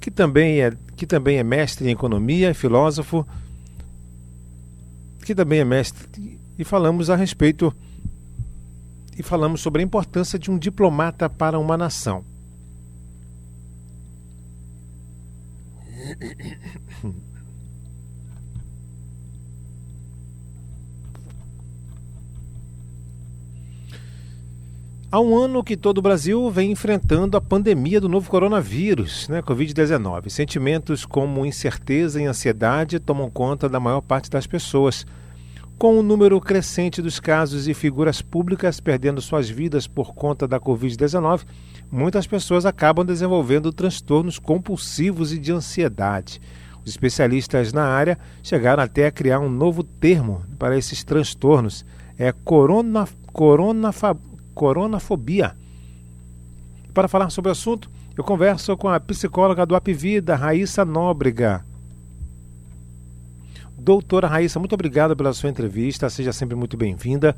que também é, que também é mestre em economia, filósofo, que também é mestre, e falamos a respeito e falamos sobre a importância de um diplomata para uma nação. Há um ano que todo o Brasil vem enfrentando a pandemia do novo coronavírus, né, Covid-19. Sentimentos como incerteza e ansiedade tomam conta da maior parte das pessoas. Com o um número crescente dos casos e figuras públicas perdendo suas vidas por conta da Covid-19, muitas pessoas acabam desenvolvendo transtornos compulsivos e de ansiedade. Os especialistas na área chegaram até a criar um novo termo para esses transtornos. É corona, corona, coronafobia. Para falar sobre o assunto, eu converso com a psicóloga do Apvida, Raíssa Nóbrega. Doutora Raíssa, muito obrigado pela sua entrevista, seja sempre muito bem-vinda.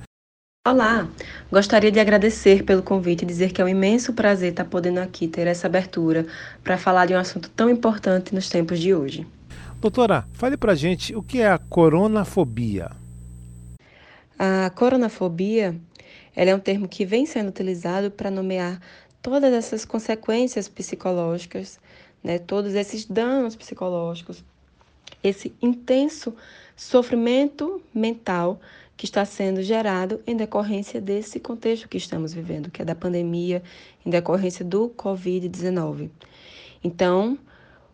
Olá, gostaria de agradecer pelo convite e dizer que é um imenso prazer estar podendo aqui ter essa abertura para falar de um assunto tão importante nos tempos de hoje. Doutora, fale para gente o que é a coronafobia. A coronafobia ela é um termo que vem sendo utilizado para nomear todas essas consequências psicológicas, né, todos esses danos psicológicos, esse intenso sofrimento mental que está sendo gerado em decorrência desse contexto que estamos vivendo, que é da pandemia, em decorrência do Covid-19. Então,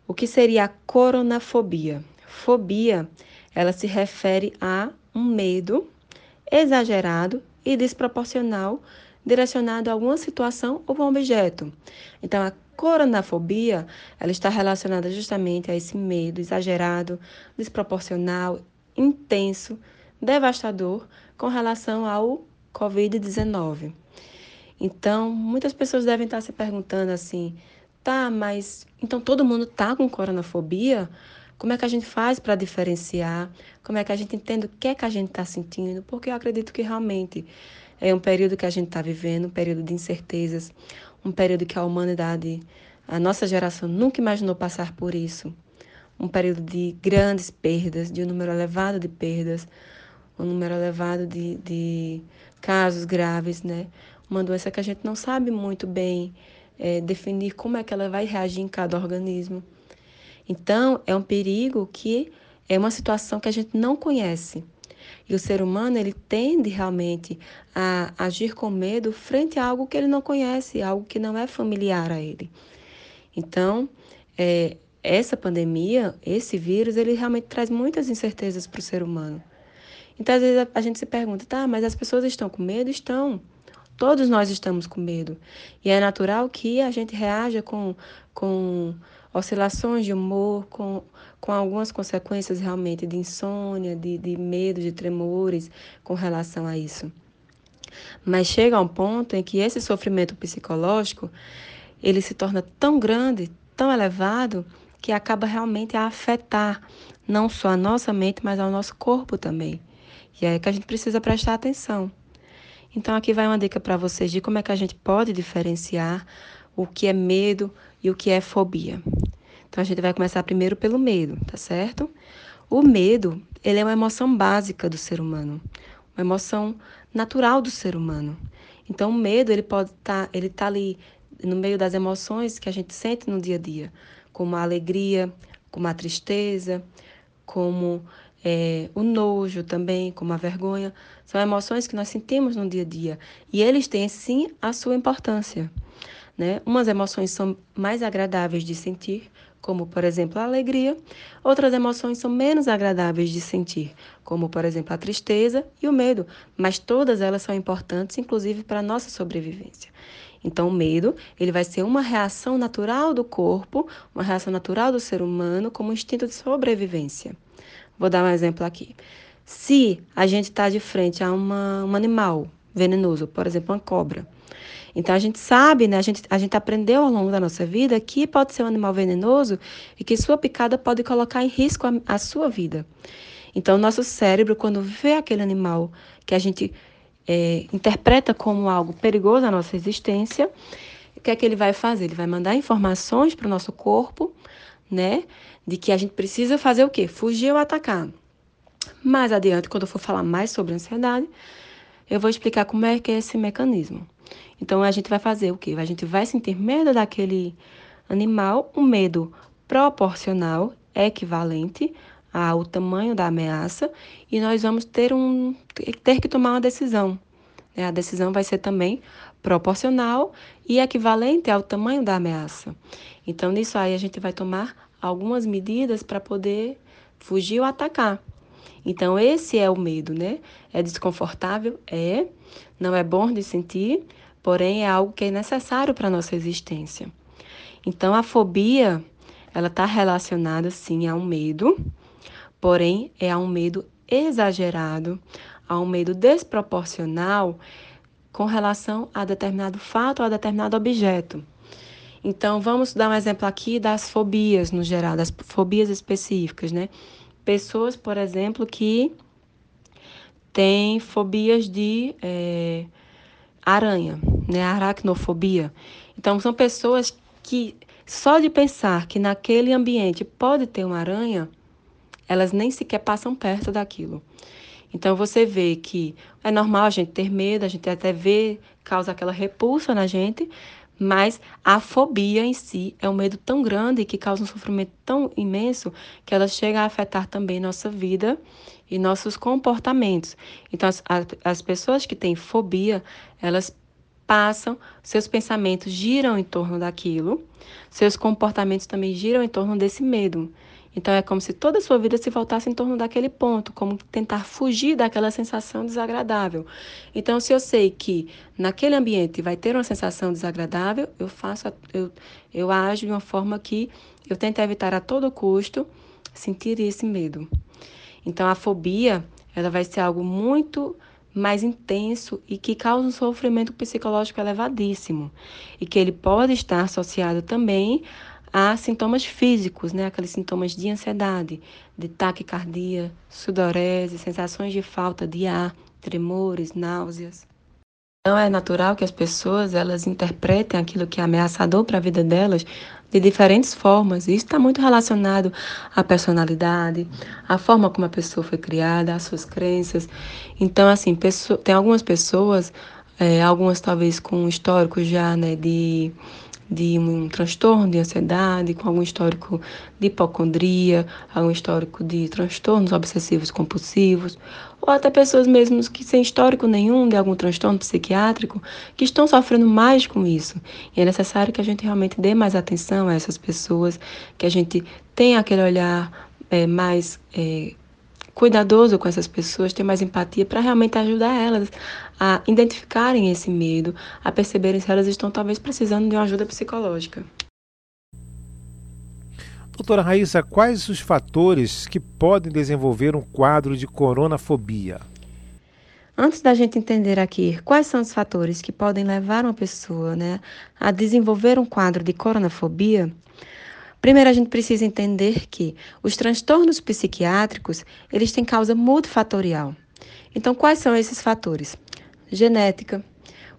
o que seria a coronafobia? Fobia, ela se refere a um medo exagerado e desproporcional direcionado a alguma situação ou um objeto. Então, a coronafobia, ela está relacionada justamente a esse medo exagerado, desproporcional, intenso, devastador com relação ao COVID-19. Então, muitas pessoas devem estar se perguntando assim: tá, mas então todo mundo está com coronafobia? Como é que a gente faz para diferenciar? Como é que a gente entende o que é que a gente está sentindo? Porque eu acredito que realmente é um período que a gente está vivendo, um período de incertezas, um período que a humanidade, a nossa geração nunca imaginou passar por isso. Um período de grandes perdas, de um número elevado de perdas, um número elevado de, de casos graves, né? Uma doença que a gente não sabe muito bem é, definir como é que ela vai reagir em cada organismo. Então, é um perigo que é uma situação que a gente não conhece. E o ser humano, ele tende realmente a agir com medo frente a algo que ele não conhece, algo que não é familiar a ele. Então, é, essa pandemia, esse vírus, ele realmente traz muitas incertezas para o ser humano. Então, às vezes, a, gente se pergunta, tá, mas as pessoas estão com medo? Estão. Todos nós estamos com medo. E é natural que a gente reaja com, com oscilações de humor, com, com algumas consequências realmente de insônia, de, de medo, de tremores com relação a isso. Mas chega a um ponto em que esse sofrimento psicológico ele se torna tão grande, tão elevado, que acaba realmente a afetar não só a nossa mente, mas ao nosso corpo também. E é que a gente precisa prestar atenção. Então aqui vai uma dica para vocês de como é que a gente pode diferenciar o que é medo e o que é fobia. Então a gente vai começar primeiro pelo medo, tá certo? O medo, ele é uma emoção básica do ser humano, uma emoção natural do ser humano. Então o medo, ele pode estar, tá, ele tá ali no meio das emoções que a gente sente no dia a dia, como a alegria, como a tristeza, como é, o nojo também, como a vergonha. São emoções que nós sentimos no dia a dia. E eles têm, sim, a sua importância. Né? Umas emoções são mais agradáveis de sentir, como por exemplo a alegria, outras emoções são menos agradáveis de sentir, como por exemplo a tristeza e o medo, mas todas elas são importantes, inclusive para a nossa sobrevivência. Então, o medo, ele vai ser uma reação natural do corpo, uma reação natural do ser humano, como instinto de sobrevivência. Vou dar um exemplo aqui. Se a gente está de frente a uma, um animal venenoso, por exemplo, uma cobra, então a gente sabe, né? A gente, a gente aprendeu ao longo da nossa vida que pode ser um animal venenoso e que sua picada pode colocar em risco a, a sua vida. Então, nosso cérebro, quando vê aquele animal que a gente é, interpreta como algo perigoso à nossa existência, o que é que ele vai fazer? Ele vai mandar informações para o nosso corpo né? De que a gente precisa fazer o quê? Fugir ou atacar. Mais adiante, quando eu for falar mais sobre ansiedade, eu vou explicar como é que é esse mecanismo. Então a gente vai fazer o quê? A gente vai sentir medo daquele animal, um medo proporcional, equivalente ao tamanho da ameaça, e nós vamos ter, um, ter que tomar uma decisão. Né? A decisão vai ser também proporcional e equivalente ao tamanho da ameaça. Então, nisso aí, a gente vai tomar algumas medidas para poder fugir ou atacar. Então, esse é o medo, né? É desconfortável? É. Não é bom de sentir, porém é algo que é necessário para a nossa existência. Então, a fobia, ela está relacionada, sim, a um medo, porém é a um medo exagerado, a um medo desproporcional com relação a determinado fato ou a determinado objeto. Então, vamos dar um exemplo aqui das fobias no geral, das fobias específicas, né? Pessoas, por exemplo, que têm fobias de é, aranha, né? Aracnofobia. Então, são pessoas que só de pensar que naquele ambiente pode ter uma aranha, elas nem sequer passam perto daquilo. Então você vê que é normal a gente ter medo, a gente até vê, causa aquela repulsa na gente, mas a fobia em si é um medo tão grande que causa um sofrimento tão imenso que ela chega a afetar também nossa vida e nossos comportamentos. Então, as, as pessoas que têm fobia, elas passam, seus pensamentos giram em torno daquilo, seus comportamentos também giram em torno desse medo. Então é como se toda a sua vida se voltasse em torno daquele ponto, como tentar fugir daquela sensação desagradável. Então, se eu sei que naquele ambiente vai ter uma sensação desagradável, eu faço, eu, eu ajo de uma forma que eu tento evitar a todo custo sentir esse medo. Então, a fobia, ela vai ser algo muito mais intenso e que causa um sofrimento psicológico elevadíssimo e que ele pode estar associado também a sintomas físicos, né? Aqueles sintomas de ansiedade, de taquicardia, sudorese, sensações de falta de ar, tremores, náuseas. Então é natural que as pessoas elas interpretem aquilo que é ameaçador para a vida delas de diferentes formas. Isso está muito relacionado à personalidade, à forma como a pessoa foi criada, às suas crenças. Então, assim, tem algumas pessoas, é, algumas talvez com histórico já né, de de um transtorno de ansiedade, com algum histórico de hipocondria, algum histórico de transtornos obsessivos compulsivos, ou até pessoas mesmo que sem histórico nenhum de algum transtorno psiquiátrico, que estão sofrendo mais com isso. E é necessário que a gente realmente dê mais atenção a essas pessoas, que a gente tenha aquele olhar é, mais é, cuidadoso com essas pessoas, ter mais empatia para realmente ajudar elas a identificarem esse medo, a perceberem se elas estão talvez precisando de uma ajuda psicológica. Doutora Raíssa, quais os fatores que podem desenvolver um quadro de coronafobia? Antes da gente entender aqui quais são os fatores que podem levar uma pessoa né, a desenvolver um quadro de coronafobia, Primeiro, a gente precisa entender que os transtornos psiquiátricos, eles têm causa multifatorial. Então, quais são esses fatores? Genética,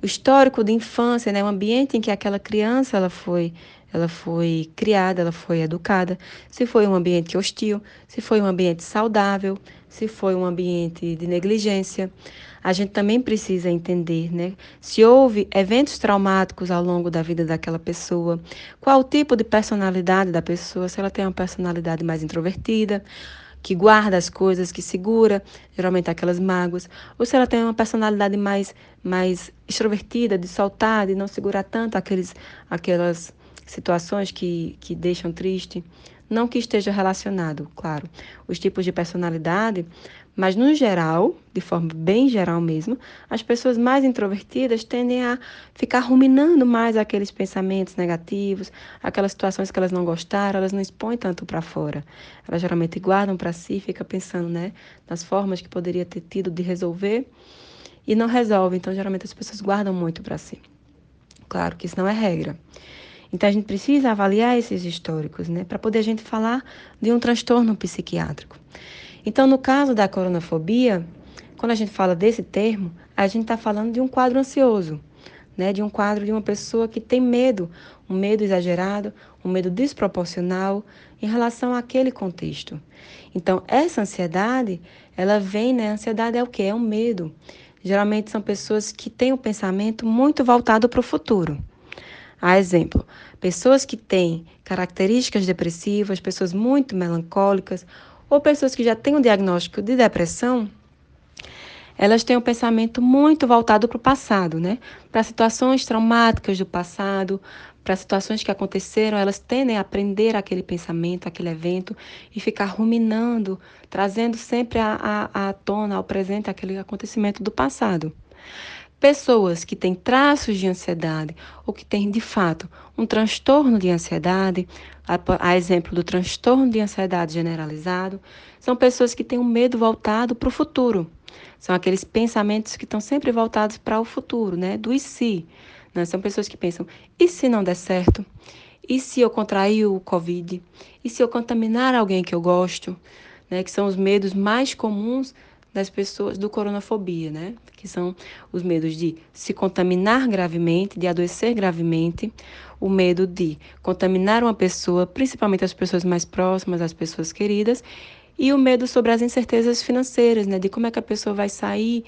o histórico de infância, né, o ambiente em que aquela criança ela foi, ela foi criada, ela foi educada, se foi um ambiente hostil, se foi um ambiente saudável, se foi um ambiente de negligência a gente também precisa entender, né? Se houve eventos traumáticos ao longo da vida daquela pessoa, qual o tipo de personalidade da pessoa, se ela tem uma personalidade mais introvertida, que guarda as coisas, que segura geralmente aquelas mágoas, ou se ela tem uma personalidade mais, mais extrovertida, de soltar, de não segurar tanto aqueles, aquelas situações que, que deixam triste. Não que esteja relacionado, claro, os tipos de personalidade, mas, no geral, de forma bem geral mesmo, as pessoas mais introvertidas tendem a ficar ruminando mais aqueles pensamentos negativos, aquelas situações que elas não gostaram, elas não expõem tanto para fora. Elas geralmente guardam para si, fica pensando né, nas formas que poderia ter tido de resolver e não resolve. Então, geralmente as pessoas guardam muito para si. Claro que isso não é regra. Então, a gente precisa avaliar esses históricos, né, para poder a gente falar de um transtorno psiquiátrico. Então, no caso da coronafobia, quando a gente fala desse termo, a gente está falando de um quadro ansioso, né, de um quadro de uma pessoa que tem medo, um medo exagerado, um medo desproporcional em relação àquele contexto. Então, essa ansiedade, ela vem, né? A ansiedade é o que? É um medo. Geralmente são pessoas que têm um pensamento muito voltado para o futuro. A exemplo, pessoas que têm características depressivas, pessoas muito melancólicas, ou pessoas que já têm um diagnóstico de depressão, elas têm um pensamento muito voltado para o passado, né? Para situações traumáticas do passado, para situações que aconteceram, elas tendem a aprender aquele pensamento, aquele evento e ficar ruminando, trazendo sempre à tona, ao presente, aquele acontecimento do passado. Pessoas que têm traços de ansiedade ou que têm, de fato, um transtorno de ansiedade, a, a, exemplo do transtorno de ansiedade generalizado, são pessoas que têm um medo voltado para o futuro. São aqueles pensamentos que estão sempre voltados para o futuro, né? Do e se. Né? São pessoas que pensam: e se não der certo? E se eu contrair o Covid? E se eu contaminar alguém que eu gosto? Né? Que são os medos mais comuns das pessoas do coronafobia, né? Que são os medos de se contaminar gravemente, de adoecer gravemente, o medo de contaminar uma pessoa, principalmente as pessoas mais próximas, as pessoas queridas, e o medo sobre as incertezas financeiras, né? De como é que a pessoa vai sair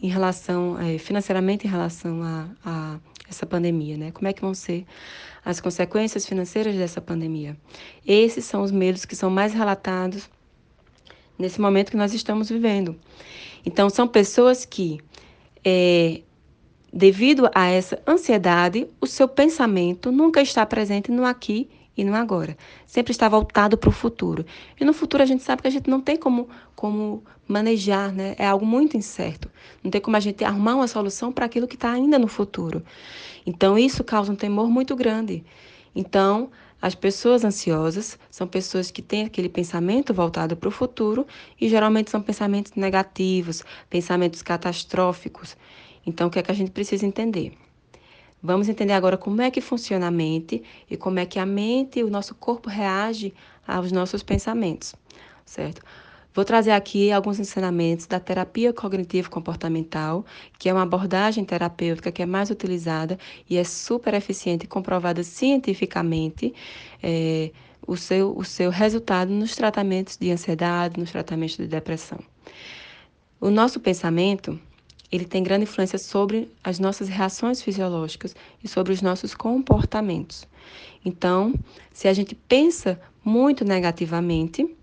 em relação, é, financeiramente em relação a, a essa pandemia, né? Como é que vão ser as consequências financeiras dessa pandemia? Esses são os medos que são mais relatados nesse momento que nós estamos vivendo. Então, são pessoas que, é, devido a essa ansiedade, o seu pensamento nunca está presente no aqui e no agora. Sempre está voltado para o futuro. E no futuro a gente sabe que a gente não tem como, como manejar, né? É algo muito incerto. Não tem como a gente arrumar uma solução para aquilo que está ainda no futuro. Então, isso causa um temor muito grande. Então, as pessoas ansiosas são pessoas que têm aquele pensamento voltado para o futuro e geralmente são pensamentos negativos, pensamentos catastróficos. Então, o que é que a gente precisa entender? Vamos entender agora como é que funciona a mente e como é que a mente e o nosso corpo reage aos nossos pensamentos, certo? Vou trazer aqui alguns ensinamentos da terapia cognitivo-comportamental, que é uma abordagem terapêutica que é mais utilizada e é super eficiente comprovada cientificamente é, o, seu, o seu resultado nos tratamentos de ansiedade, nos tratamentos de depressão. O nosso pensamento ele tem grande influência sobre as nossas reações fisiológicas e sobre os nossos comportamentos. Então, se a gente pensa muito negativamente,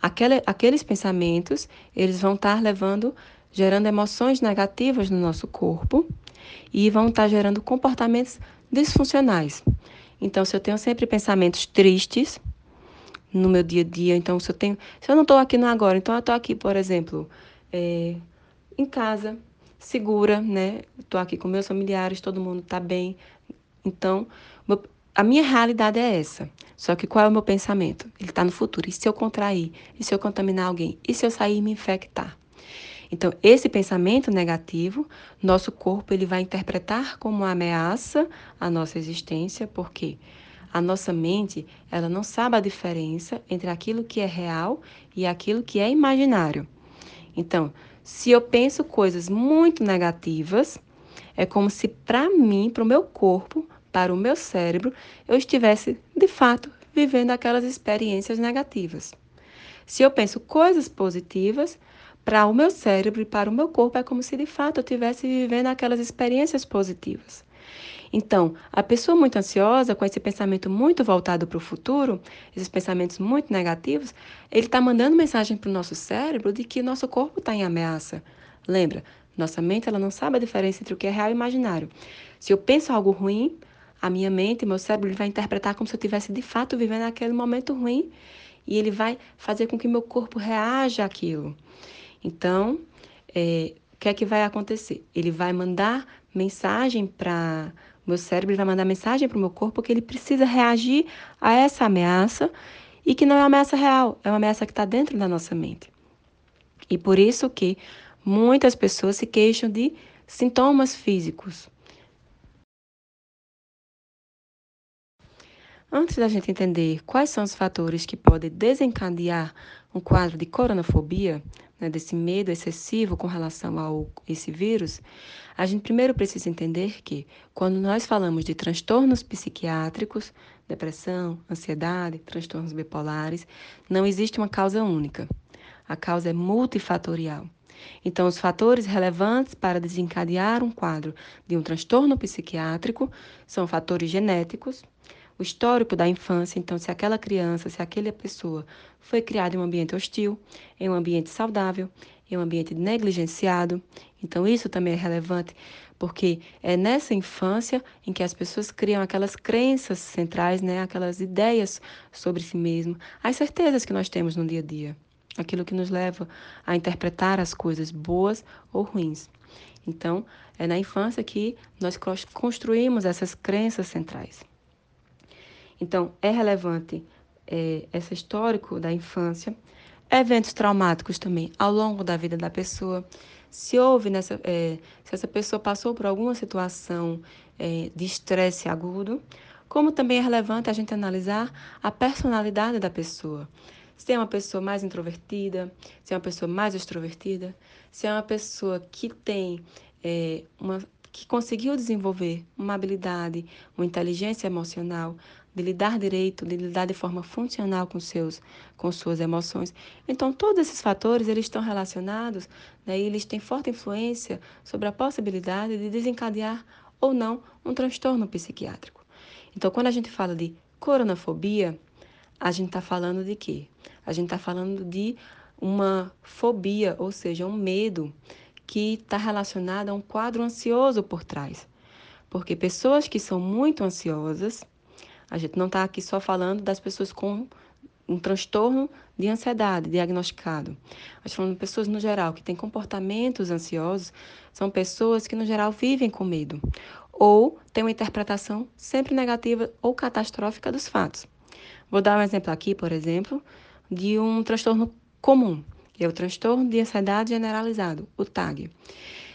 aquele, aqueles pensamentos, eles vão estar levando, gerando emoções negativas no nosso corpo e vão estar gerando comportamentos disfuncionais. Então, se eu tenho sempre pensamentos tristes no meu dia a dia, então se eu tenho, se eu não estou aqui no agora, então eu estou aqui, por exemplo, é, em casa, segura, né? Estou aqui com meus familiares, todo mundo está bem. Então, a minha realidade é essa. Só que qual é o meu pensamento? Ele está no futuro. E se eu contrair? E se eu contaminar alguém? E se eu sair e me infectar? Então, esse pensamento negativo, nosso corpo ele vai interpretar como uma ameaça à nossa existência, porque a nossa mente ela não sabe a diferença entre aquilo que é real e aquilo que é imaginário. Então, se eu penso coisas muito negativas, é como se para mim, para o meu corpo, para o meu cérebro, eu estivesse, de fato, vivendo aquelas experiências negativas. Se eu penso coisas positivas, para o meu cérebro e para o meu corpo é como se de fato eu estivesse vivendo aquelas experiências positivas. Então, a pessoa muito ansiosa, com esse pensamento muito voltado para o futuro, esses pensamentos muito negativos, ele está mandando mensagem para o nosso cérebro de que nosso corpo está em ameaça. Lembra, nossa mente ela não sabe a diferença entre o que é real e imaginário. Se eu penso algo ruim, a minha mente, meu cérebro, ele vai interpretar como se eu estivesse de fato vivendo aquele momento ruim e ele vai fazer com que meu corpo reaja àquilo. Então, é, o que é que vai acontecer? Ele vai mandar mensagem para meu cérebro, ele vai mandar mensagem para o meu corpo que ele precisa reagir a essa ameaça e que não é uma ameaça real, é uma ameaça que está dentro da nossa mente. E por isso que muitas pessoas se queixam de sintomas físicos. Antes da gente entender quais são os fatores que podem desencadear um quadro de coronafobia, né, desse medo excessivo com relação a esse vírus, a gente primeiro precisa entender que quando nós falamos de transtornos psiquiátricos, depressão, ansiedade, transtornos bipolares, não existe uma causa única. A causa é multifatorial. Então, os fatores relevantes para desencadear um quadro de um transtorno psiquiátrico são fatores genéticos, o histórico da infância, então, se aquela criança, se aquela pessoa foi criada em um ambiente hostil, em um ambiente saudável, em um ambiente negligenciado. Então, isso também é relevante, porque é nessa infância em que as pessoas criam aquelas crenças centrais, né, aquelas ideias sobre si mesmo, as certezas que nós temos no dia a dia, aquilo que nos leva a interpretar as coisas boas ou ruins. Então, é na infância que nós construímos essas crenças centrais. Então, é relevante é, esse histórico da infância, eventos traumáticos também ao longo da vida da pessoa. Se houve nessa, é, se essa pessoa passou por alguma situação é, de estresse agudo, como também é relevante a gente analisar a personalidade da pessoa. Se é uma pessoa mais introvertida, se é uma pessoa mais extrovertida, se é uma pessoa que tem é, uma que conseguiu desenvolver uma habilidade, uma inteligência emocional, de lidar direito, de lidar de forma funcional com seus, com suas emoções. Então, todos esses fatores eles estão relacionados, né, e eles têm forte influência sobre a possibilidade de desencadear ou não um transtorno psiquiátrico. Então, quando a gente fala de coronafobia, a gente está falando de quê? A gente está falando de uma fobia, ou seja, um medo que está relacionado a um quadro ansioso por trás. Porque pessoas que são muito ansiosas, a gente não está aqui só falando das pessoas com um transtorno de ansiedade diagnosticado. Nós falando de pessoas no geral que têm comportamentos ansiosos, são pessoas que no geral vivem com medo ou têm uma interpretação sempre negativa ou catastrófica dos fatos. Vou dar um exemplo aqui, por exemplo, de um transtorno comum, é o transtorno de ansiedade generalizado, o TAG.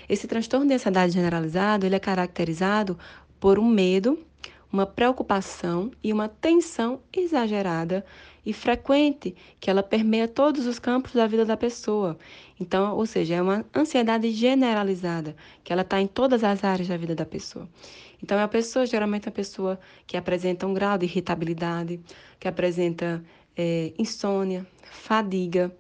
Esse transtorno de ansiedade generalizado, ele é caracterizado por um medo, uma preocupação e uma tensão exagerada e frequente que ela permeia todos os campos da vida da pessoa. Então, ou seja, é uma ansiedade generalizada, que ela está em todas as áreas da vida da pessoa. Então, é a pessoa, geralmente, a pessoa que apresenta um grau de irritabilidade, que apresenta é, insônia, fadiga.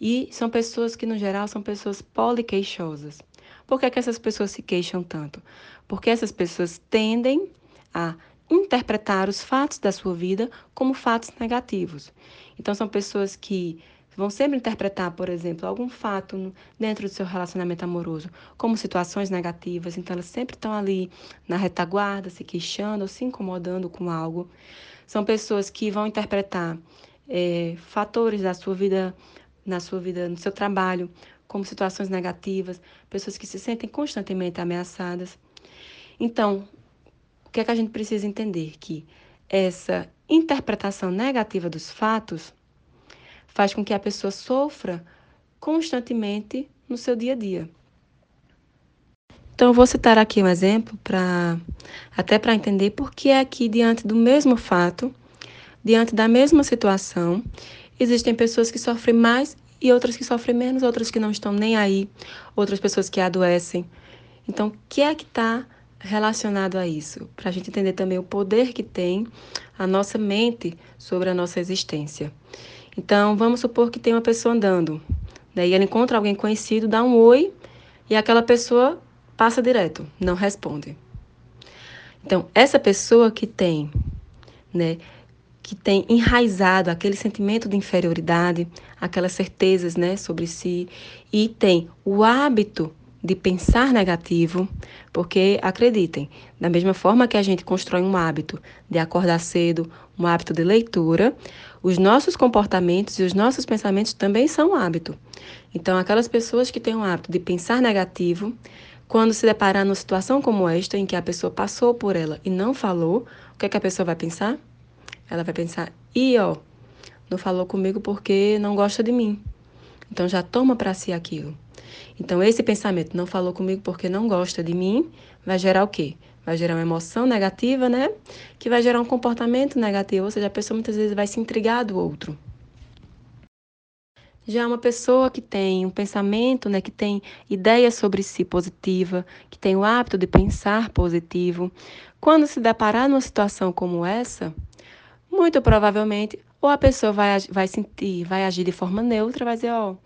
E são pessoas que, no geral, são pessoas poliqueixosas. Por que, que essas pessoas se queixam tanto? Porque essas pessoas tendem a interpretar os fatos da sua vida como fatos negativos. Então, são pessoas que vão sempre interpretar, por exemplo, algum fato dentro do seu relacionamento amoroso como situações negativas. Então, elas sempre estão ali na retaguarda, se queixando ou se incomodando com algo. São pessoas que vão interpretar é, fatores da sua vida na sua vida, no seu trabalho, como situações negativas, pessoas que se sentem constantemente ameaçadas. Então, o que é que a gente precisa entender? Que essa interpretação negativa dos fatos faz com que a pessoa sofra constantemente no seu dia a dia. Então, eu vou citar aqui um exemplo para até para entender por que é que diante do mesmo fato, diante da mesma situação, Existem pessoas que sofrem mais e outras que sofrem menos, outras que não estão nem aí, outras pessoas que adoecem. Então, o que é que está relacionado a isso? Para a gente entender também o poder que tem a nossa mente sobre a nossa existência. Então, vamos supor que tem uma pessoa andando, daí ela encontra alguém conhecido, dá um oi e aquela pessoa passa direto, não responde. Então, essa pessoa que tem, né, que tem enraizado aquele sentimento de inferioridade, aquelas certezas né, sobre si, e tem o hábito de pensar negativo, porque acreditem, da mesma forma que a gente constrói um hábito de acordar cedo, um hábito de leitura, os nossos comportamentos e os nossos pensamentos também são um hábito. Então, aquelas pessoas que têm o hábito de pensar negativo, quando se deparar numa situação como esta, em que a pessoa passou por ela e não falou, o que, é que a pessoa vai pensar? Ela vai pensar: e ó, não falou comigo porque não gosta de mim. Então já toma para si aquilo. Então esse pensamento não falou comigo porque não gosta de mim vai gerar o quê? Vai gerar uma emoção negativa, né? Que vai gerar um comportamento negativo, ou seja, a pessoa muitas vezes vai se intrigar do outro. Já uma pessoa que tem um pensamento, né, que tem ideias sobre si positiva, que tem o hábito de pensar positivo, quando se deparar numa situação como essa, muito provavelmente ou a pessoa vai, vai sentir, vai agir de forma neutra, vai dizer, ó,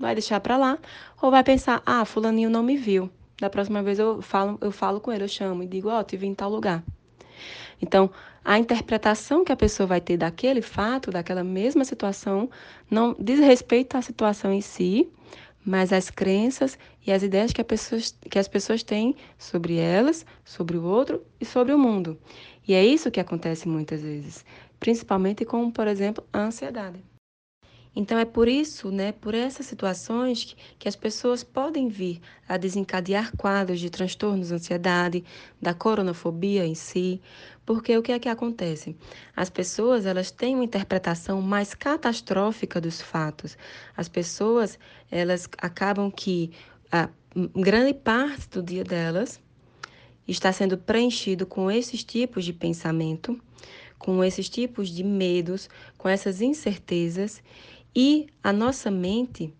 vai deixar para lá, ou vai pensar, ah, fulaninho não me viu. Da próxima vez eu falo, eu falo com ele, eu chamo e digo, ó, oh, te vi em tal lugar. Então, a interpretação que a pessoa vai ter daquele fato, daquela mesma situação, não diz respeito à situação em si, mas às crenças e às ideias que, pessoa, que as pessoas têm sobre elas, sobre o outro e sobre o mundo. E é isso que acontece muitas vezes, principalmente com, por exemplo, a ansiedade. Então é por isso, né, por essas situações que, que as pessoas podem vir a desencadear quadros de transtornos, ansiedade, da coronafobia em si, porque o que é que acontece? As pessoas, elas têm uma interpretação mais catastrófica dos fatos. As pessoas, elas acabam que a grande parte do dia delas está sendo preenchido com esses tipos de pensamento, com esses tipos de medos, com essas incertezas e a nossa mente,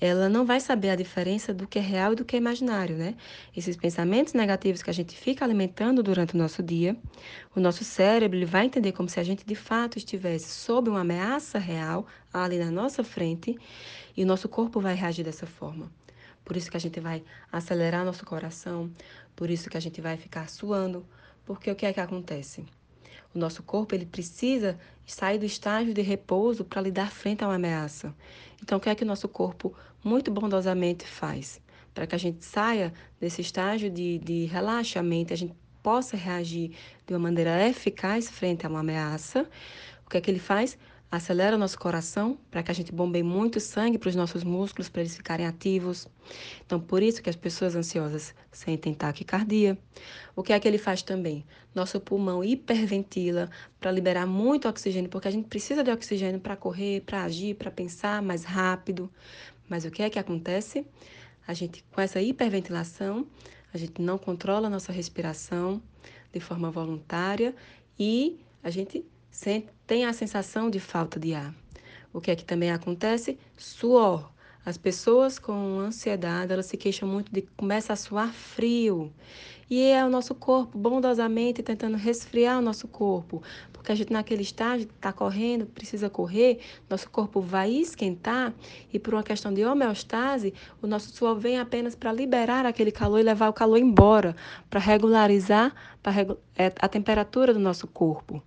ela não vai saber a diferença do que é real e do que é imaginário, né? Esses pensamentos negativos que a gente fica alimentando durante o nosso dia, o nosso cérebro ele vai entender como se a gente de fato estivesse sob uma ameaça real ali na nossa frente e o nosso corpo vai reagir dessa forma. Por isso que a gente vai acelerar nosso coração, por isso que a gente vai ficar suando, porque o que é que acontece? O nosso corpo ele precisa sair do estágio de repouso para lidar frente a uma ameaça. Então, o que é que o nosso corpo muito bondosamente faz? Para que a gente saia desse estágio de, de relaxamento, a gente possa reagir de uma maneira eficaz frente a uma ameaça, o que é que ele faz? Acelera o nosso coração para que a gente bombeie muito sangue para os nossos músculos, para eles ficarem ativos. Então, por isso que as pessoas ansiosas sentem taquicardia. O que é que ele faz também? Nosso pulmão hiperventila para liberar muito oxigênio, porque a gente precisa de oxigênio para correr, para agir, para pensar mais rápido. Mas o que é que acontece? A gente, com essa hiperventilação, a gente não controla a nossa respiração de forma voluntária e a gente tem a sensação de falta de ar. O que é que também acontece? Suor. As pessoas com ansiedade, elas se queixam muito de começa a suar frio. E é o nosso corpo bondosamente tentando resfriar o nosso corpo. Porque a gente naquele estágio está correndo, precisa correr, nosso corpo vai esquentar e por uma questão de homeostase, o nosso suor vem apenas para liberar aquele calor e levar o calor embora, para regularizar é, a temperatura do nosso corpo.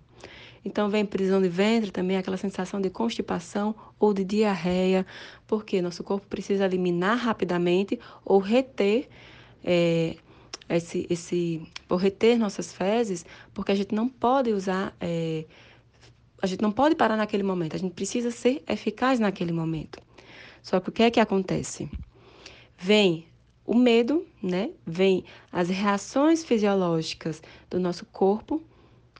Então vem prisão de ventre também, aquela sensação de constipação ou de diarreia, porque nosso corpo precisa eliminar rapidamente ou reter é, esse, esse, ou reter nossas fezes, porque a gente não pode usar, é, a gente não pode parar naquele momento, a gente precisa ser eficaz naquele momento. Só que o que é que acontece? Vem o medo, né? Vem as reações fisiológicas do nosso corpo,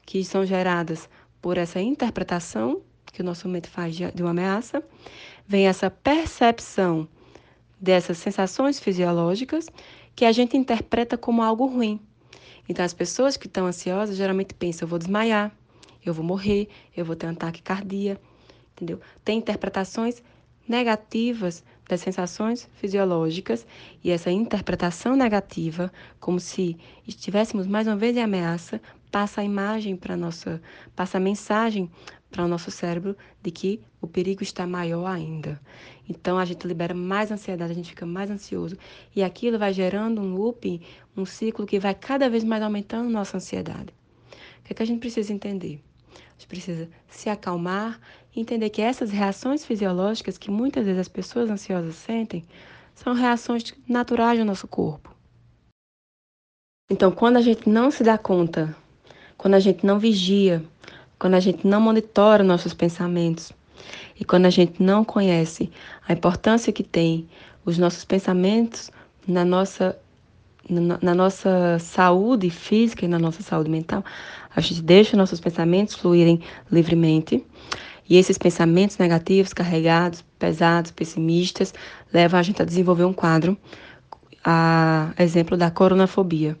que são geradas por essa interpretação que o nosso mente faz de, uma ameaça, vem essa percepção dessas sensações fisiológicas que a gente interpreta como algo ruim. Então, as pessoas que estão ansiosas geralmente pensam: eu vou desmaiar, eu vou morrer, eu vou ter um ataque cardíaco, entendeu? Tem interpretações negativas das sensações fisiológicas e essa interpretação negativa, como se estivéssemos mais uma vez em ameaça, passa a imagem para nossa, passa a mensagem para o nosso cérebro de que o perigo está maior ainda. Então a gente libera mais ansiedade, a gente fica mais ansioso e aquilo vai gerando um looping, um ciclo que vai cada vez mais aumentando nossa ansiedade. O que, é que a gente precisa entender? A gente precisa se acalmar entender que essas reações fisiológicas que muitas vezes as pessoas ansiosas sentem são reações naturais do nosso corpo. Então, quando a gente não se dá conta quando a gente não vigia, quando a gente não monitora nossos pensamentos e quando a gente não conhece a importância que tem os nossos pensamentos na nossa na, nossa saúde física e na nossa saúde mental, a gente deixa nossos pensamentos fluírem livremente. E esses pensamentos negativos, carregados, pesados, pessimistas, levam a gente a desenvolver um quadro, a exemplo da coronafobia.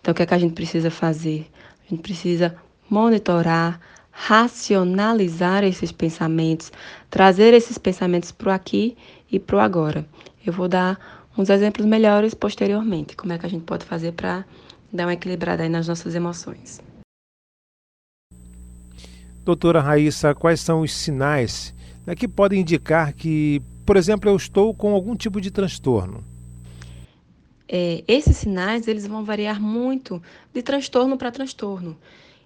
Então, o que é que a gente precisa fazer? A gente precisa monitorar, racionalizar esses pensamentos, trazer esses pensamentos para o aqui e para o agora. Eu vou dar uns exemplos melhores posteriormente, como é que a gente pode fazer para dar uma equilibrada aí nas nossas emoções. Doutora Raíssa, quais são os sinais né, que podem indicar que, por exemplo, eu estou com algum tipo de transtorno? É, esses sinais eles vão variar muito de transtorno para transtorno.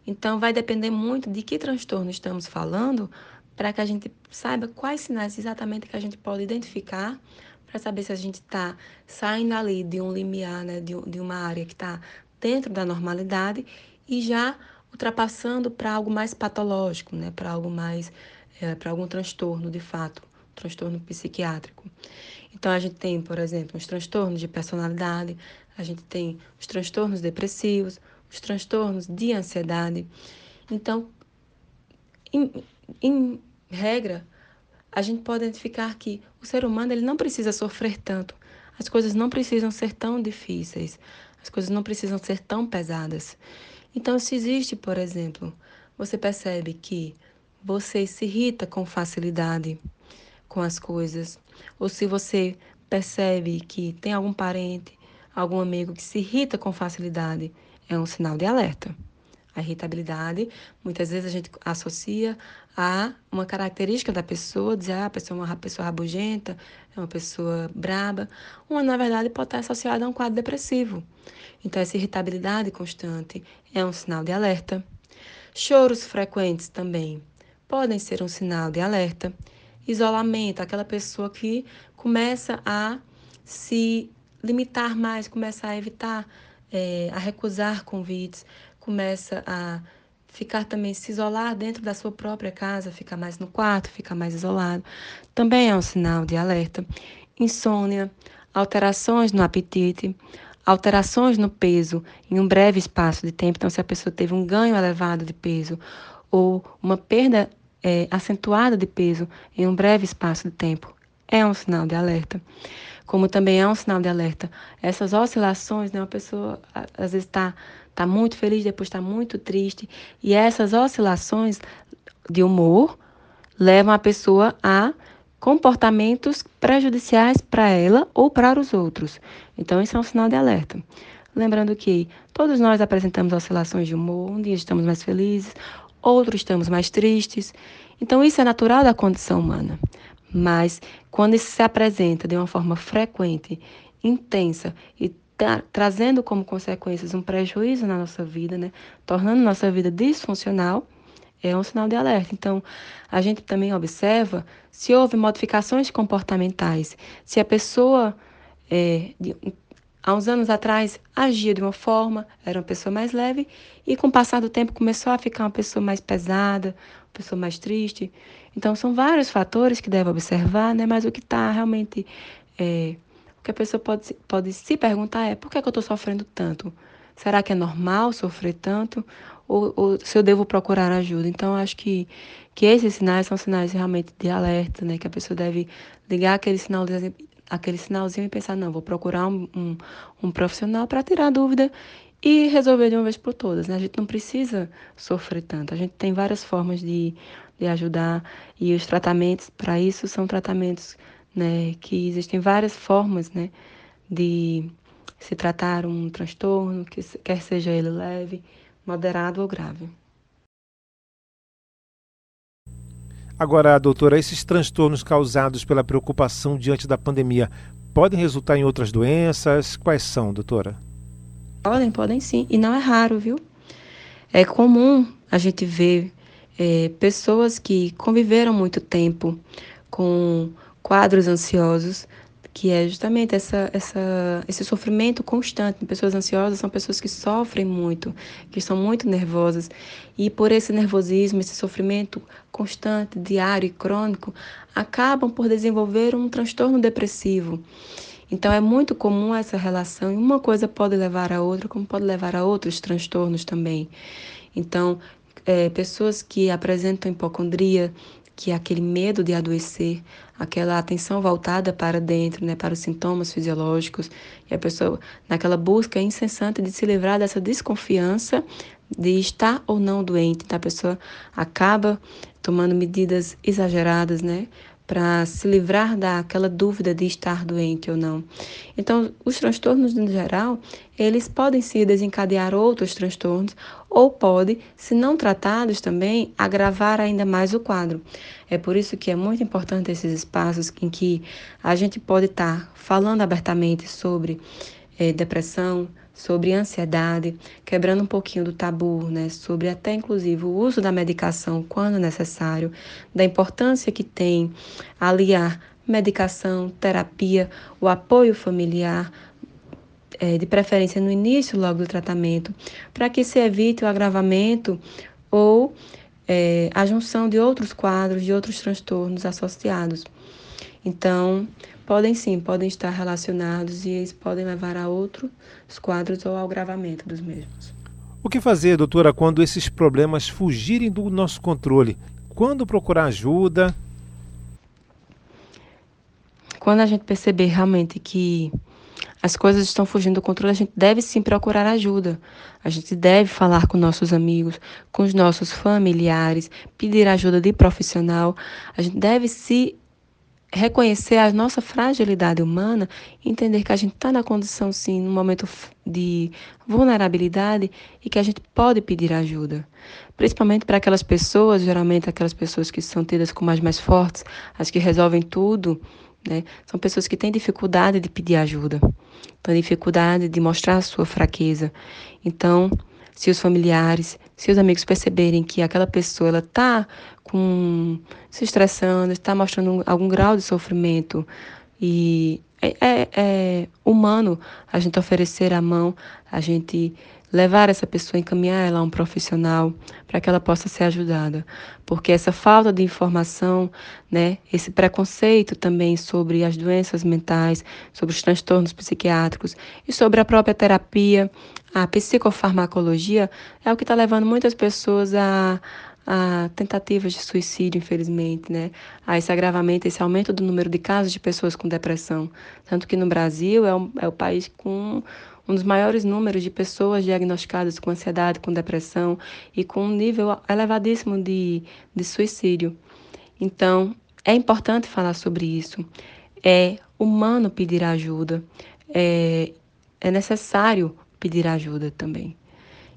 Então, vai depender muito de que transtorno estamos falando para que a gente saiba quais sinais exatamente que a gente pode identificar para saber se a gente está saindo ali de um limiar, né, de, de uma área que está dentro da normalidade e já ultrapassando para algo mais patológico, né, para algo mais, é, para algum transtorno de fato, transtorno psiquiátrico. Então, a gente tem, por exemplo, os transtornos de personalidade, a gente tem os transtornos depressivos, os transtornos de ansiedade. Então, em, em regra, a gente pode identificar que o ser humano ele não precisa sofrer tanto. As coisas não precisam ser tão difíceis. As coisas não precisam ser tão pesadas. Então, se existe, por exemplo, você percebe que você se irrita com facilidade com as coisas, ou se você percebe que tem algum parente, algum amigo que se irrita com facilidade, é um sinal de alerta. A irritabilidade, muitas vezes a gente associa a uma característica da pessoa, dizer ah, a pessoa é uma pessoa rabugenta, é uma pessoa braba, uma na verdade pode estar associada a um quadro depressivo. Então essa irritabilidade constante é um sinal de alerta. Choros frequentes também podem ser um sinal de alerta. Isolamento, aquela pessoa que começa a se limitar mais, começa a evitar é, a recusar convites, começa a ficar também, se isolar dentro da sua própria casa, ficar mais no quarto, ficar mais isolado, também é um sinal de alerta. Insônia, alterações no apetite, alterações no peso em um breve espaço de tempo. Então, se a pessoa teve um ganho elevado de peso ou uma perda é, acentuada de peso em um breve espaço de tempo, é um sinal de alerta como também é um sinal de alerta. Essas oscilações, né, uma pessoa às vezes está tá muito feliz, depois está muito triste, e essas oscilações de humor levam a pessoa a comportamentos prejudiciais para ela ou para os outros. Então, isso é um sinal de alerta. Lembrando que todos nós apresentamos oscilações de humor, um dia estamos mais felizes, outro estamos mais tristes. Então, isso é natural da condição humana. Mas quando isso se apresenta de uma forma frequente, intensa e tra trazendo como consequências um prejuízo na nossa vida, né, tornando nossa vida disfuncional, é um sinal de alerta. Então, a gente também observa se houve modificações comportamentais, se a pessoa é, de, há uns anos atrás agia de uma forma, era uma pessoa mais leve, e com o passar do tempo começou a ficar uma pessoa mais pesada, uma pessoa mais triste. Então, são vários fatores que deve observar, né? mas o que está realmente. É, o que a pessoa pode, pode se perguntar é: por que, é que eu estou sofrendo tanto? Será que é normal sofrer tanto? Ou, ou, se eu devo procurar ajuda? Então, acho que, que esses sinais são sinais realmente de alerta, né? Que a pessoa deve ligar aquele sinalzinho, aquele sinalzinho e pensar: não, vou procurar um, um, um profissional para tirar dúvida e resolver de uma vez por todas. Né? A gente não precisa sofrer tanto. A gente tem várias formas de, de ajudar e os tratamentos para isso são tratamentos né, que existem várias formas né, de se tratar um transtorno, que quer seja ele leve, moderado ou grave. Agora, doutora, esses transtornos causados pela preocupação diante da pandemia podem resultar em outras doenças? Quais são, doutora? Podem, podem sim. E não é raro, viu? É comum a gente ver é, pessoas que conviveram muito tempo com quadros ansiosos, que é justamente essa, essa, esse sofrimento constante. Pessoas ansiosas são pessoas que sofrem muito, que são muito nervosas. E por esse nervosismo, esse sofrimento constante, diário e crônico, acabam por desenvolver um transtorno depressivo. Então é muito comum essa relação, e uma coisa pode levar a outra, como pode levar a outros transtornos também. Então, é, pessoas que apresentam hipocondria, que é aquele medo de adoecer, aquela atenção voltada para dentro, né, para os sintomas fisiológicos, e a pessoa naquela busca incessante de se livrar dessa desconfiança de estar ou não doente. Então, a pessoa acaba tomando medidas exageradas, né? Para se livrar daquela dúvida de estar doente ou não. Então, os transtornos, no geral, eles podem se desencadear outros transtornos ou pode, se não tratados também, agravar ainda mais o quadro. É por isso que é muito importante esses espaços em que a gente pode estar falando abertamente sobre é, depressão, sobre ansiedade, quebrando um pouquinho do tabu, né, sobre até inclusive o uso da medicação quando necessário, da importância que tem aliar medicação, terapia, o apoio familiar, é, de preferência no início logo do tratamento, para que se evite o agravamento ou é, a junção de outros quadros, de outros transtornos associados. Então, podem sim, podem estar relacionados e eles podem levar a outros quadros ou ao agravamento dos mesmos. O que fazer, doutora, quando esses problemas fugirem do nosso controle? Quando procurar ajuda? Quando a gente perceber realmente que as coisas estão fugindo do controle, a gente deve sim procurar ajuda. A gente deve falar com nossos amigos, com os nossos familiares, pedir ajuda de profissional. A gente deve se reconhecer a nossa fragilidade humana, entender que a gente está na condição, sim, num momento de vulnerabilidade e que a gente pode pedir ajuda. Principalmente para aquelas pessoas, geralmente aquelas pessoas que são tidas como as mais fortes, as que resolvem tudo, né? São pessoas que têm dificuldade de pedir ajuda, têm dificuldade de mostrar a sua fraqueza. Então, se os familiares, se os amigos perceberem que aquela pessoa ela está com se estressando, está mostrando algum grau de sofrimento e é, é, é humano a gente oferecer a mão, a gente levar essa pessoa, encaminhar ela a um profissional para que ela possa ser ajudada. Porque essa falta de informação, né, esse preconceito também sobre as doenças mentais, sobre os transtornos psiquiátricos e sobre a própria terapia, a psicofarmacologia, é o que está levando muitas pessoas a, a tentativas de suicídio, infelizmente, né? A esse agravamento, esse aumento do número de casos de pessoas com depressão. Tanto que no Brasil é, um, é o país com um dos maiores números de pessoas diagnosticadas com ansiedade, com depressão e com um nível elevadíssimo de, de suicídio. Então, é importante falar sobre isso. É humano pedir ajuda. É, é necessário pedir ajuda também.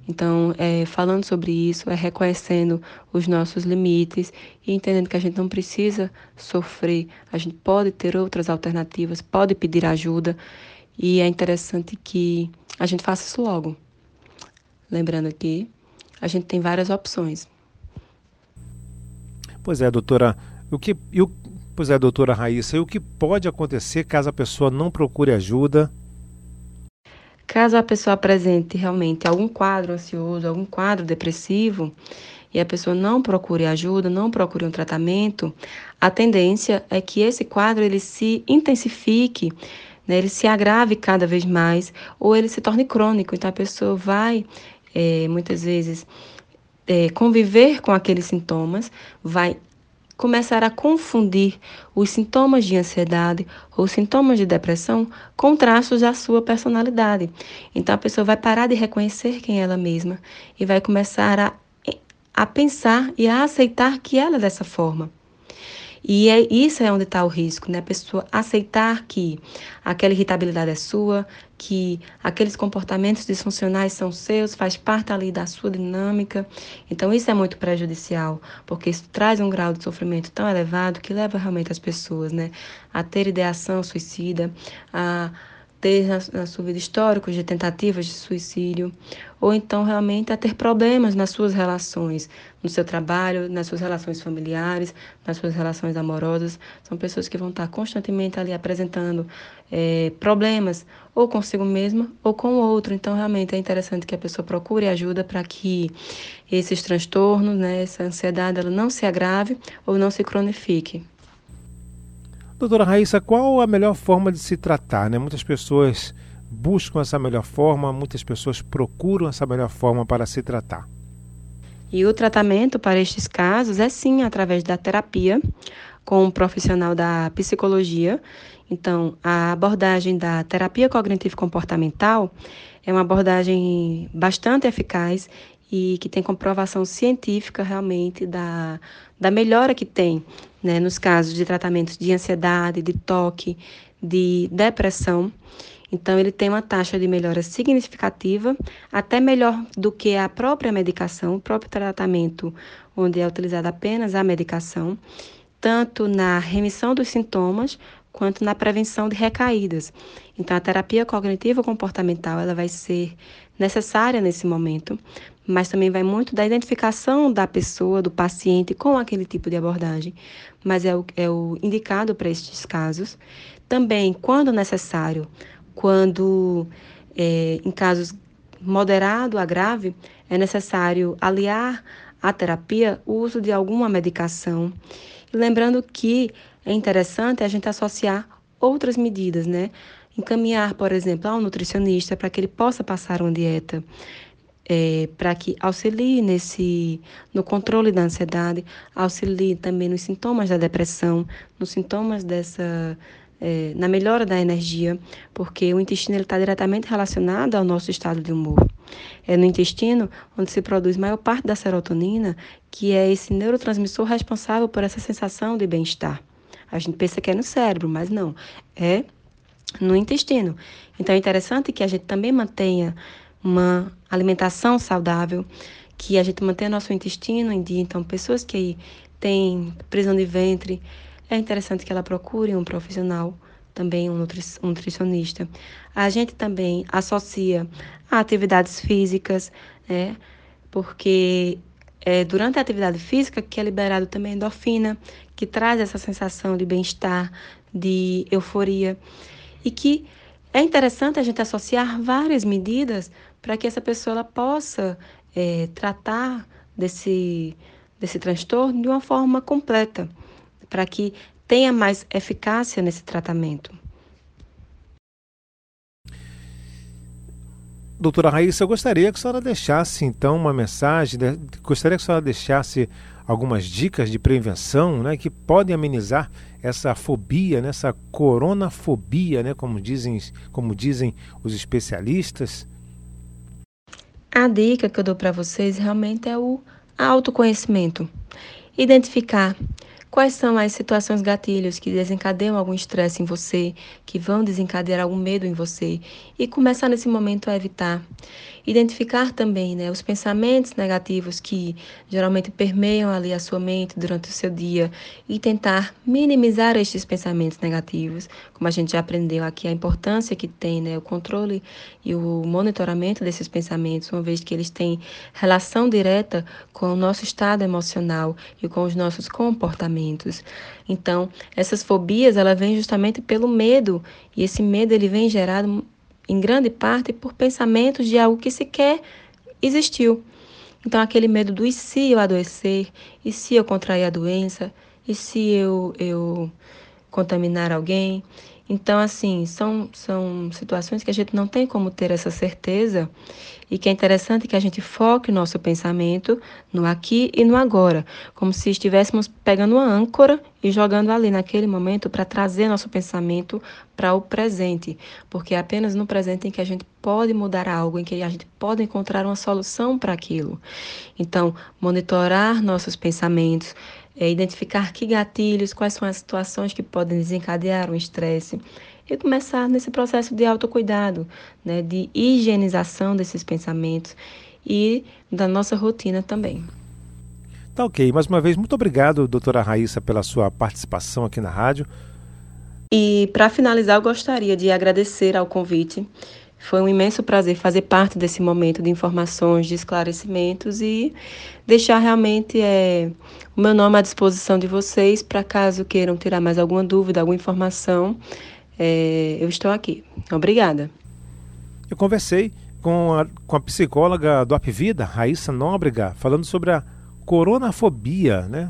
Então, é, falando sobre isso, é reconhecendo os nossos limites e entendendo que a gente não precisa sofrer, a gente pode ter outras alternativas, pode pedir ajuda e é interessante que a gente faça isso logo. Lembrando que a gente tem várias opções. Pois é, doutora. O que, o, pois é, doutora Raíssa, e o que pode acontecer caso a pessoa não procure ajuda? Caso a pessoa apresente realmente algum quadro ansioso, algum quadro depressivo, e a pessoa não procure ajuda, não procure um tratamento, a tendência é que esse quadro ele se intensifique né, ele se agrave cada vez mais ou ele se torne crônico. Então a pessoa vai, é, muitas vezes, é, conviver com aqueles sintomas, vai começar a confundir os sintomas de ansiedade ou sintomas de depressão com traços da sua personalidade. Então a pessoa vai parar de reconhecer quem é ela mesma e vai começar a, a pensar e a aceitar que ela é dessa forma. E é, isso é onde está o risco, né? A pessoa aceitar que aquela irritabilidade é sua, que aqueles comportamentos disfuncionais são seus, faz parte ali da sua dinâmica. Então, isso é muito prejudicial, porque isso traz um grau de sofrimento tão elevado que leva realmente as pessoas, né, a ter ideação suicida, a ter na, na sua vida históricos de tentativas de suicídio, ou então realmente a ter problemas nas suas relações, no seu trabalho, nas suas relações familiares, nas suas relações amorosas. São pessoas que vão estar constantemente ali apresentando é, problemas, ou consigo mesma, ou com o outro. Então, realmente é interessante que a pessoa procure ajuda para que esses transtornos, né, essa ansiedade, ela não se agrave ou não se cronifique. Doutora Raíssa, qual a melhor forma de se tratar? Né? Muitas pessoas buscam essa melhor forma, muitas pessoas procuram essa melhor forma para se tratar. E o tratamento para estes casos é sim através da terapia com um profissional da psicologia. Então, a abordagem da terapia cognitivo-comportamental é uma abordagem bastante eficaz e que tem comprovação científica realmente da, da melhora que tem né, nos casos de tratamentos de ansiedade, de toque, de depressão. Então, ele tem uma taxa de melhora significativa, até melhor do que a própria medicação, o próprio tratamento, onde é utilizada apenas a medicação, tanto na remissão dos sintomas quanto na prevenção de recaídas. Então, a terapia cognitivo comportamental ela vai ser necessária nesse momento, mas também vai muito da identificação da pessoa, do paciente com aquele tipo de abordagem, mas é o, é o indicado para estes casos. Também, quando necessário, quando é, em casos moderado a grave, é necessário aliar à terapia o uso de alguma medicação. Lembrando que é interessante a gente associar outras medidas, né? Encaminhar, por exemplo, ao nutricionista para que ele possa passar uma dieta. É, para que auxilie nesse no controle da ansiedade, auxilie também nos sintomas da depressão, nos sintomas dessa é, na melhora da energia, porque o intestino está diretamente relacionado ao nosso estado de humor. É no intestino onde se produz maior parte da serotonina, que é esse neurotransmissor responsável por essa sensação de bem-estar. A gente pensa que é no cérebro, mas não, é no intestino. Então é interessante que a gente também mantenha uma alimentação saudável, que a gente mantenha nosso intestino em dia. Então, pessoas que têm prisão de ventre, é interessante que ela procure um profissional, também um, nutri nutricionista. A gente também associa a atividades físicas, né? Porque é durante a atividade física que é liberado também endorfina, que traz essa sensação de bem-estar, de euforia, e que é interessante a gente associar várias medidas para que essa pessoa ela possa é, tratar desse, desse transtorno de uma forma completa para que tenha mais eficácia nesse tratamento. Doutora Raíssa, eu gostaria que a senhora deixasse então uma mensagem, gostaria que a senhora deixasse algumas dicas de prevenção né, que podem amenizar essa fobia, né, essa coronafobia, né, como, dizem, como dizem os especialistas. A dica que eu dou para vocês realmente é o autoconhecimento. Identificar Quais são as situações gatilhos que desencadeiam algum estresse em você, que vão desencadear algum medo em você e começar nesse momento a evitar. Identificar também né, os pensamentos negativos que geralmente permeiam ali a sua mente durante o seu dia e tentar minimizar estes pensamentos negativos, como a gente já aprendeu aqui a importância que tem né, o controle e o monitoramento desses pensamentos, uma vez que eles têm relação direta com o nosso estado emocional e com os nossos comportamentos. Então, essas fobias, ela vem justamente pelo medo, e esse medo ele vem gerado em grande parte por pensamentos de algo que sequer existiu. Então, aquele medo do e se eu adoecer, e se eu contrair a doença, e se eu, eu contaminar alguém. Então, assim, são, são situações que a gente não tem como ter essa certeza e que é interessante que a gente foque o nosso pensamento no aqui e no agora, como se estivéssemos pegando uma âncora e jogando ali naquele momento para trazer nosso pensamento para o presente, porque é apenas no presente em que a gente pode mudar algo, em que a gente pode encontrar uma solução para aquilo. Então, monitorar nossos pensamentos, é, identificar que gatilhos, quais são as situações que podem desencadear um estresse e começar nesse processo de autocuidado, né, de higienização desses pensamentos e da nossa rotina também. Tá ok. Mais uma vez, muito obrigado, doutora Raíssa, pela sua participação aqui na rádio. E para finalizar, eu gostaria de agradecer ao convite foi um imenso prazer fazer parte desse momento de informações, de esclarecimentos e deixar realmente é, o meu nome à disposição de vocês para caso queiram tirar mais alguma dúvida, alguma informação. É, eu estou aqui. Obrigada. Eu conversei com a, com a psicóloga do Apvida, Raíssa Nóbrega, falando sobre a coronafobia, né?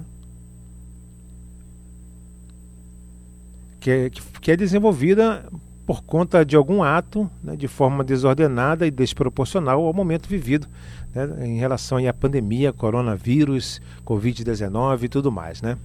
Que é, que é desenvolvida por conta de algum ato né, de forma desordenada e desproporcional ao momento vivido né, em relação à pandemia, coronavírus, Covid-19 e tudo mais. Né?